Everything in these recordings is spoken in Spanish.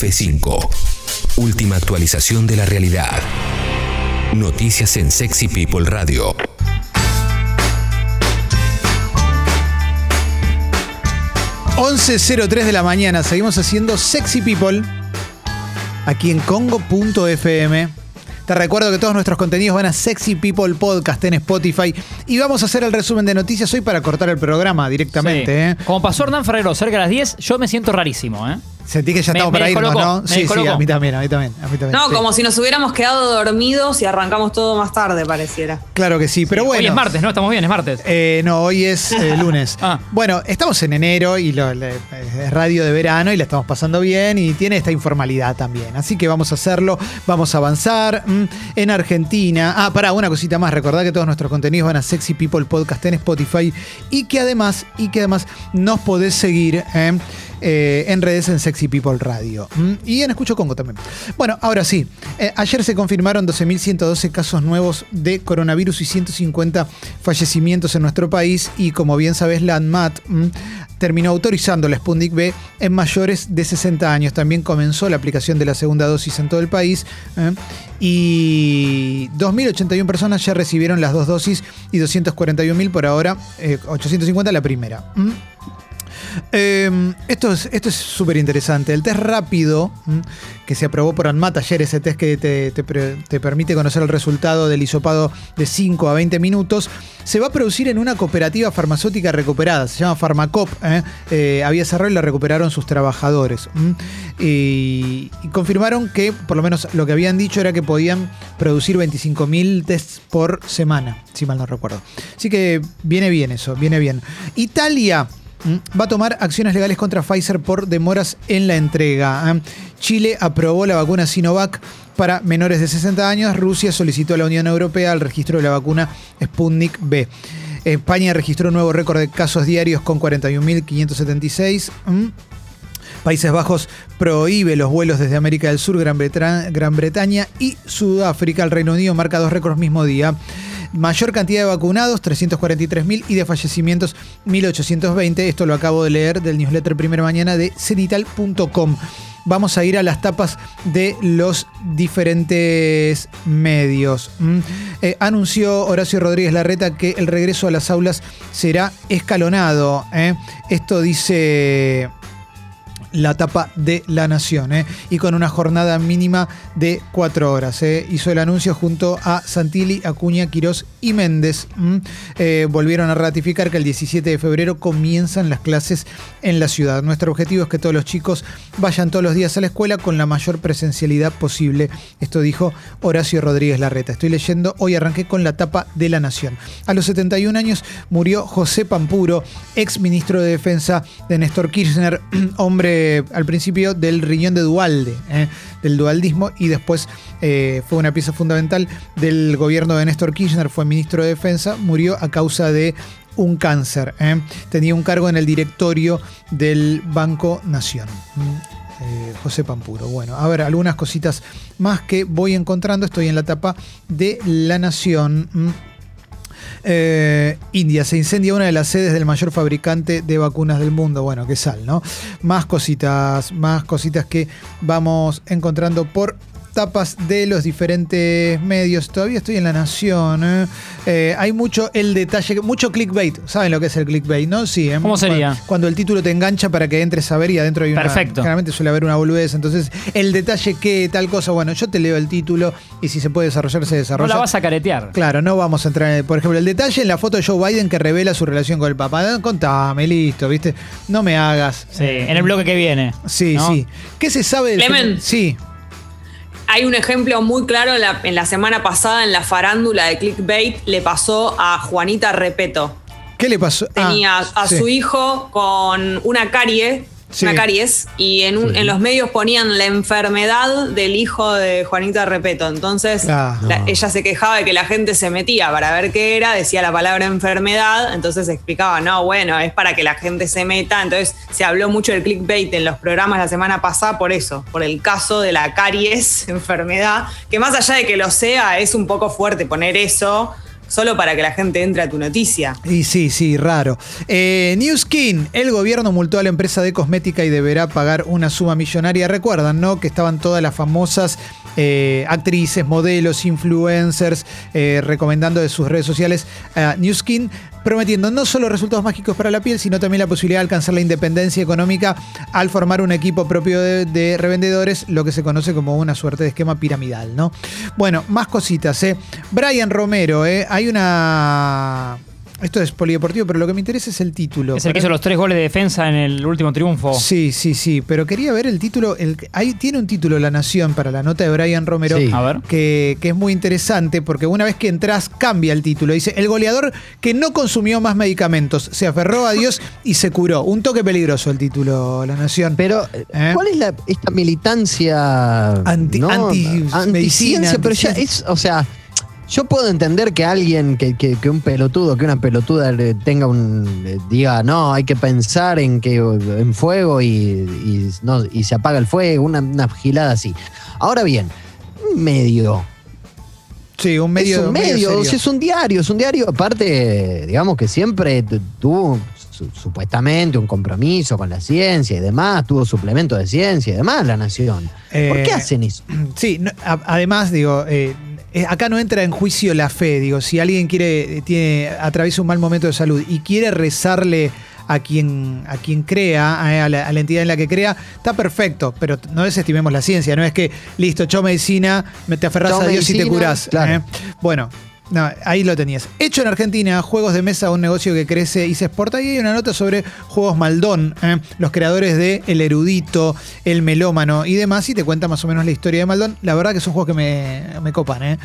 F5. Última actualización de la realidad. Noticias en Sexy People Radio. ...11.03 de la mañana... ...seguimos haciendo Sexy People... ...aquí en Congo.fm... Te recuerdo que todos nuestros contenidos van a Sexy People Podcast en Spotify. Y vamos a hacer el resumen de noticias hoy para cortar el programa directamente. Sí. ¿eh? Como pasó Hernán Ferrero cerca de las 10, yo me siento rarísimo, ¿eh? Sentí que ya estamos me para irnos, ¿no? me Sí, sí, a mí también, a mí también. A mí también No, sí. como si nos hubiéramos quedado dormidos y arrancamos todo más tarde, pareciera. Claro que sí, pero bueno. Hoy es martes, ¿no? Estamos bien, es martes. Eh, no, hoy es eh, lunes. Ah. Bueno, estamos en enero y lo- le- es radio de verano y la estamos pasando bien y tiene esta informalidad también. Así que vamos a hacerlo, vamos a avanzar. Mm, En Argentina. Ah, pará, una cosita más. Recordad que todos nuestros contenidos van a Sexy People Podcast en Spotify y que además, y que además nos podés seguir. eh, eh, en redes en Sexy People Radio. Mm, Y en Escucho Congo también. Bueno, ahora sí. Eh, ayer se confirmaron 12.112 casos nuevos de coronavirus y 150 fallecimientos en nuestro país. Y como bien sabes, la ANMAT mm, terminó autorizando la Sputnik B en mayores de 60 años. También comenzó la aplicación de la segunda dosis en todo el país. eh, y 2.081 personas ya recibieron las dos dosis y 241.000 por ahora, eh, 850 la primera. Mm. Eh, esto es esto es súper interesante. El test rápido que se aprobó por ANMAT ayer, ese test que te, te permite conocer el resultado del hisopado de 5 a 20 minutos, se va a producir en una cooperativa farmacéutica recuperada. Se llama Farmacop. ¿eh? Eh, había cerrado y la recuperaron sus trabajadores. Y, y confirmaron que, por lo menos lo que habían dicho era que podían producir 25.000 tests por semana, si mal no recuerdo. Así que viene bien eso, viene bien. Italia va a tomar acciones legales contra Pfizer por demoras en la entrega. ¿eh? Chile aprobó la vacuna Sinovac para menores de 60 años. Rusia solicitó a la Unión Europea el registro de la vacuna Sputnik B. España registró un nuevo récord de casos diarios con 41.576. ¿Mm? Países Bajos prohíbe los vuelos desde América del Sur, Gran, Bretaña y Sudáfrica. El Reino Unido marca dos récords mismo día. Mayor cantidad de vacunados, 343.000 y de fallecimientos, 1.820. Esto lo acabo de leer del newsletter Primera Mañana de cenital.com. Vamos a ir a las tapas de los diferentes medios. Eh, anunció Horacio Rodríguez Larreta que el regreso a las aulas será escalonado. ¿eh? Esto dice la tapa de la Nación, ¿eh? y con una jornada mínima de cuatro horas. ¿eh? Hizo el anuncio junto a Santilli, Acuña, Quirós y Méndez. Eh, volvieron a ratificar que el 17 de febrero comienzan las clases en la ciudad. Nuestro objetivo es que todos los chicos vayan todos los días a la escuela con la mayor presencialidad posible. Esto dijo Horacio Rodríguez Larreta. Estoy leyendo, hoy arranqué con la tapa de la Nación. A los 71 años murió José Pampuro, ex ministro de Defensa de Néstor Kirchner, hombre al principio del riñón de Dualde, ¿eh? del dualdismo, y después eh, fue una pieza fundamental del gobierno de Néstor Kirchner, fue ministro de Defensa, murió a causa de un cáncer. ¿eh? Tenía un cargo en el directorio del Banco Nación. ¿m? Eh, José Pampuro. Bueno, a ver, algunas cositas más que voy encontrando. Estoy en la tapa de La Nación. Eh, India, se incendia una de las sedes del mayor fabricante de vacunas del mundo. Bueno, qué sal, ¿no? Más cositas, más cositas que vamos encontrando por tapas de los diferentes medios. Todavía estoy en La Nación. ¿eh? Eh, hay mucho el detalle, mucho clickbait. ¿Saben lo que es el clickbait, no? Sí. ¿eh? ¿Cómo sería? Cuando, cuando el título te engancha para que entres a ver y adentro hay una... Perfecto. Generalmente suele haber una boludez. Entonces, el detalle que tal cosa, bueno, yo te leo el título y si se puede desarrollar, se No desarrolla. la vas a caretear. Claro, no vamos a entrar en, por ejemplo, el detalle en la foto de Joe Biden que revela su relación con el papá. Contame, listo, ¿viste? No me hagas. Sí, en el bloque que viene. Sí, ¿no? sí. ¿Qué se sabe del Clemen. fenómeno? Sí. Hay un ejemplo muy claro en la, en la semana pasada en la farándula de Clickbait, le pasó a Juanita Repeto. ¿Qué le pasó? Ah, Tenía a sí. su hijo con una carie, Sí. una caries, y en, un- en los medios ponían la enfermedad del hijo de Juanita Repeto. Entonces Ah. la- ella se quejaba de que la gente se metía para ver qué era, decía la palabra enfermedad, entonces explicaba, no, bueno, es para que la gente se meta. Entonces se habló mucho del clickbait en los programas la semana pasada por eso, por el caso de la caries, enfermedad, que más allá de que lo sea, es un poco fuerte poner eso solo para que la gente entre a tu noticia. Y sí, sí, raro. Eh, New Skin, el gobierno multó a la empresa de cosmética y deberá pagar una suma millonaria. Recuerdan, ¿no? Que estaban todas las famosas eh, actrices, modelos, influencers, eh, recomendando de sus redes sociales a New Skin, prometiendo no solo resultados mágicos para la piel, sino también la posibilidad de alcanzar la independencia económica al formar un equipo propio de, de revendedores, lo que se conoce como una suerte de esquema piramidal, ¿no? Bueno, más cositas, ¿eh? Brian Romero, ¿eh? Hay una... Esto es polideportivo, pero lo que me interesa es el título. Es el que hizo los tres goles de defensa en el último triunfo. Sí, sí, sí, pero quería ver el título. El, ahí tiene un título La Nación para la nota de Brian Romero Sí. A ver. que, que es muy interesante porque una vez que entras cambia el título. Dice, el goleador que no consumió más medicamentos, se aferró a Dios y se curó. Un toque peligroso el título La Nación. Pero, ¿Eh? ¿cuál es la, esta militancia? Anti- ¿no? anti- medicina, pero ya es, o sea, yo puedo entender que alguien, que, que- que un pelotudo, que una pelotuda le tenga un, eh, diga, no, hay que pensar en que en fuego y, y no, y se apaga el fuego, una, una gilada así. Ahora bien, un medio. sí, un medio. es un medio, serio. o sea, es un diario, es un diario, aparte, digamos que siempre tu- tuvo su- supuestamente un compromiso con la ciencia y demás, tuvo suplemento de ciencia y demás, la nación. ¿Por Eh, qué hacen eso? Sí, no, a- además, digo, eh, eh, acá no entra en juicio la fe. Digo, si alguien quiere, eh, tiene, atraviesa un mal momento de salud y quiere rezarle a quien, a quien crea, eh, a la, a la entidad en la que crea, está perfecto, pero no desestimemos la ciencia, no es que, listo, chao medicina, me te aferras a Dios y te curás. claro. eh. Bueno. No, ahí lo tenías. Hecho en Argentina, juegos de mesa, un negocio que crece y se exporta. Y hay una nota sobre Juegos Maldón, eh, los creadores de El Erudito, El Melómano y demás. Y te cuenta más o menos la historia de Maldón. La verdad que son juegos que me, me copan. eh.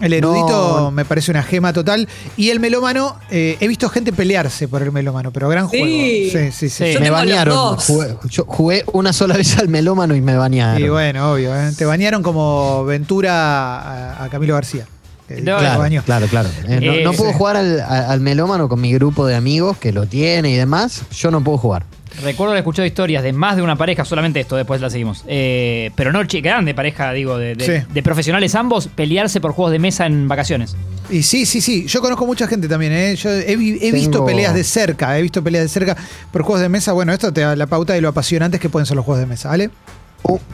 El Erudito No. me parece una gema total. Y El Melómano, eh, he visto gente pelearse por El Melómano, pero gran Sí. juego. Sí, sí, sí. Sí. me Yo bañaron. Jugué, yo jugué una sola vez al melómano y me bañaron. Y bueno, obvio. eh. Te bañaron como Ventura a, a Camilo García. No, Claro, claro, claro. Eh, no, Eh, no puedo jugar al, melómano con mi grupo de amigos que lo tiene y demás. Yo no puedo jugar. Recuerdo haber escuchado historias de más de una pareja, solamente esto, después la seguimos. Eh, pero no grande pareja, digo, de, de- Sí. de profesionales ambos, pelearse por juegos de mesa en vacaciones. Y sí, sí, sí. Yo conozco mucha gente también. ¿eh? Yo he, vi- he visto Tengo- peleas de cerca. He visto peleas de cerca por juegos de mesa. Bueno, esto te da la pauta de lo apasionantes que pueden ser los juegos de mesa, ¿vale?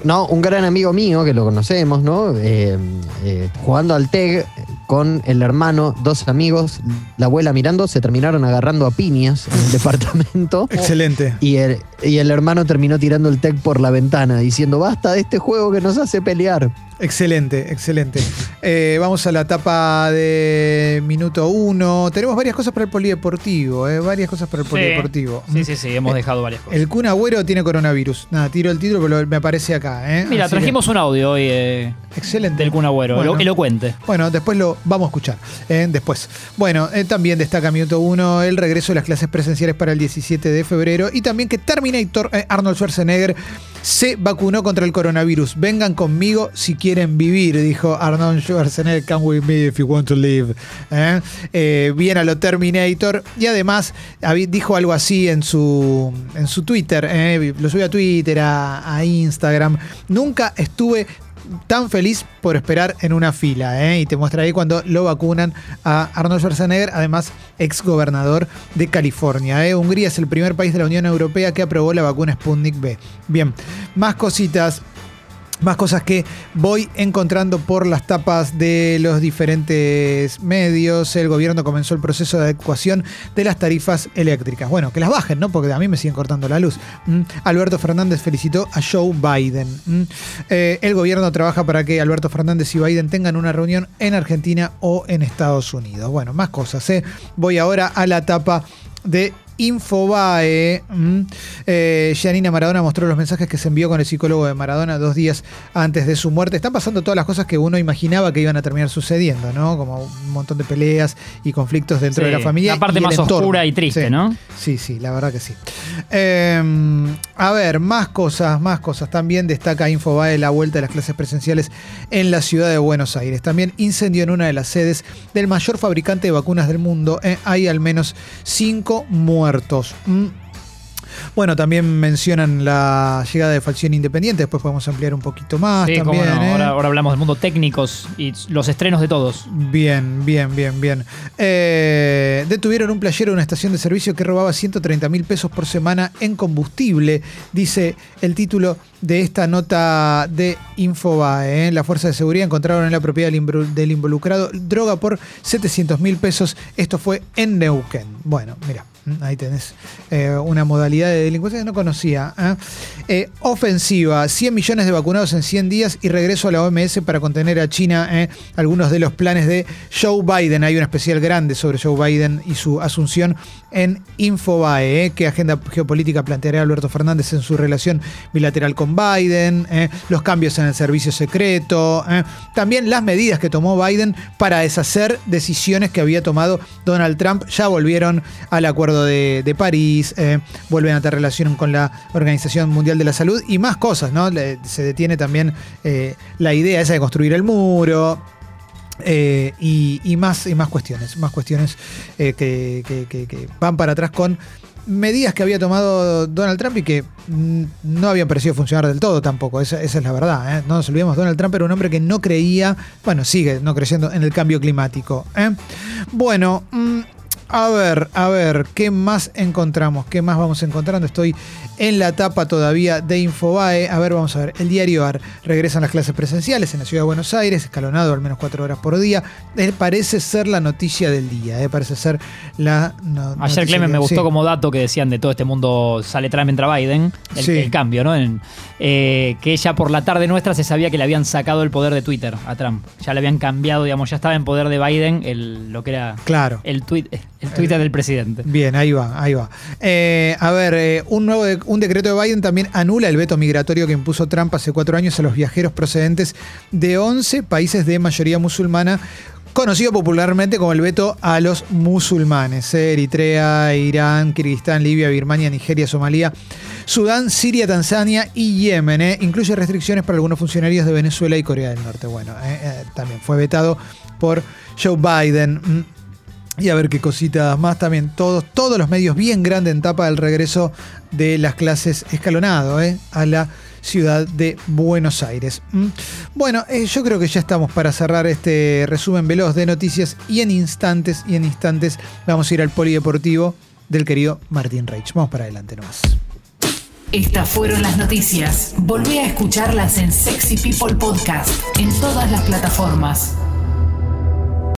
No, un gran amigo mío que lo conocemos, ¿no? Eh, eh, jugando al TEG con el hermano, dos amigos, la abuela mirando, se terminaron agarrando a piñas en el departamento. Excelente. Y el, y el hermano terminó tirando el TEG por la ventana, diciendo, basta de este juego que nos hace pelear. Excelente, excelente. Eh, vamos a la etapa de minuto uno. Tenemos varias cosas para el polideportivo, ¿eh? Varias cosas para el polideportivo. Sí, sí, sí, hemos dejado varias cosas. El Kun Agüero tiene coronavirus. Nada, tiro el título, pero me aparece acá. ¿eh? Mira, Así que- trajimos un audio hoy eh, Excelente. del Kun Agüero, Bueno. elo- elocuente. Bueno, después lo vamos a escuchar. después. Bueno, también destaca Minuto 1 el regreso de las clases presenciales para el 17 de febrero y también que Terminator, Arnold Schwarzenegger, se vacunó contra el coronavirus. Vengan conmigo si quieren vivir, dijo Arnold Schwarzenegger. Come with me if you want to live. Eh, eh, bien a lo Terminator. Y además dijo algo así en su, en su Twitter. eh, lo subió a Twitter, a, a Instagram. Nunca estuve tan feliz por esperar en una fila. ¿eh? Y te muestra ahí cuando lo vacunan a Arnold Schwarzenegger, además ex gobernador de California. ¿eh? Hungría es el primer país de la Unión Europea que aprobó la vacuna Sputnik B. Bien, más cositas. Más cosas que voy encontrando por las tapas de los diferentes medios. El gobierno comenzó el proceso de adecuación de las tarifas eléctricas. Bueno, que las bajen, ¿no? Porque a mí me siguen cortando la luz. Alberto Fernández felicitó a Joe Biden. Eh, el gobierno trabaja para que Alberto Fernández y Biden tengan una reunión en Argentina o en Estados Unidos. Bueno, más cosas. ¿eh? Voy ahora a la tapa de Infobae. Mm. Eh, Janina Maradona mostró los mensajes que se envió con el psicólogo de Maradona dos días antes de su muerte. Están pasando todas las cosas que uno imaginaba que iban a terminar sucediendo, ¿no? Como un montón de peleas y conflictos dentro Sí, de la familia. la parte más oscura y triste, Sí. ¿no? Sí, sí, la verdad que sí. Eh, a ver, más cosas, más cosas. También destaca Infobae la vuelta de las clases presenciales en la ciudad de Buenos Aires. También incendio en una de las sedes del mayor fabricante de vacunas del mundo. Eh, hay al menos cinco muertos. Mm. Bueno, también mencionan la llegada de Facción Independiente, después podemos ampliar un poquito más Sí, cómo también. no. ¿eh? ahora, ahora hablamos del mundo técnicos y los estrenos de todos. Bien, bien, bien, bien. Eh, detuvieron un playero de una estación de servicio que robaba 130 mil pesos por semana en combustible, dice el título de esta nota de Infobae. ¿eh? La Fuerza de Seguridad encontraron en la propiedad del involucrado droga por 700 mil pesos. Esto fue en Neuquén. Bueno, mira. Ahí tenés eh, una modalidad de delincuencia que no conocía. ¿eh? Eh, ofensiva, 100 millones de vacunados en 100 días y regreso a la OMS para contener a China. Algunos de los planes de Joe Biden. Hay un especial grande sobre Joe Biden y su asunción en Infobae. ¿Qué agenda geopolítica planteará Alberto Fernández en su relación bilateral con Biden? Los cambios en el servicio secreto. También las medidas que tomó Biden para deshacer decisiones que había tomado Donald Trump. Ya volvieron al acuerdo de, París, eh, vuelven a tener relación con la Organización Mundial de la Salud y más cosas, ¿no? Se detiene también eh, la idea esa de construir el muro. eh, y, y más, y más cuestiones, más cuestiones que, que- van para atrás con medidas que había tomado Donald Trump y que no habían parecido funcionar del todo tampoco, esa, esa es la verdad. No nos olvidemos, Donald Trump era un hombre que no creía, bueno, sigue no creyendo en el cambio climático. ¿eh? Bueno, mm, a ver, a ver, ¿qué más encontramos? ¿Qué más vamos encontrando? Estoy en la tapa todavía de Infobae. A ver, vamos a ver. El diario AR. Regresan las clases presenciales en la ciudad de Buenos Aires, escalonado al menos cuatro horas por día. Eh, parece ser la noticia del día, eh, parece ser la no- Ayer Clemen me gustó sí. como dato que decían de todo este mundo sale Trump entra Biden, el, Sí. el cambio, ¿no? En- eh, que ya por la tarde nuestra se sabía que le habían sacado el poder de Twitter a Trump. Ya le habían cambiado, digamos, ya estaba en poder de Biden el, lo que era Claro. el, tweet, el Twitter del presidente. Bien, ahí va, ahí va. Eh, a ver, eh, un nuevo de- un decreto de Biden también anula el veto migratorio que impuso Trump hace cuatro años a los viajeros procedentes de 11 países de mayoría musulmana, conocido popularmente como el veto a los musulmanes. Eritrea, Irán, Kirguistán, Libia, Birmania, Nigeria, Somalia, Sudán, Siria, Tanzania y Yemen. eh. Incluye restricciones para algunos funcionarios de Venezuela y Corea del Norte. Bueno, eh, eh, también fue vetado por Joe Biden. Y a ver qué cositas más también. Todos, todos los medios bien grandes en tapa del regreso de las clases escalonado ¿eh? a la ciudad de Buenos Aires. Mm. Bueno, eh, yo creo que ya estamos para cerrar este resumen veloz de noticias y en instantes, y en instantes vamos a ir al polideportivo del querido Martín Reich. Vamos para adelante nomás. Estas fueron las noticias. Volví a escucharlas en Sexy People Podcast, en todas las plataformas.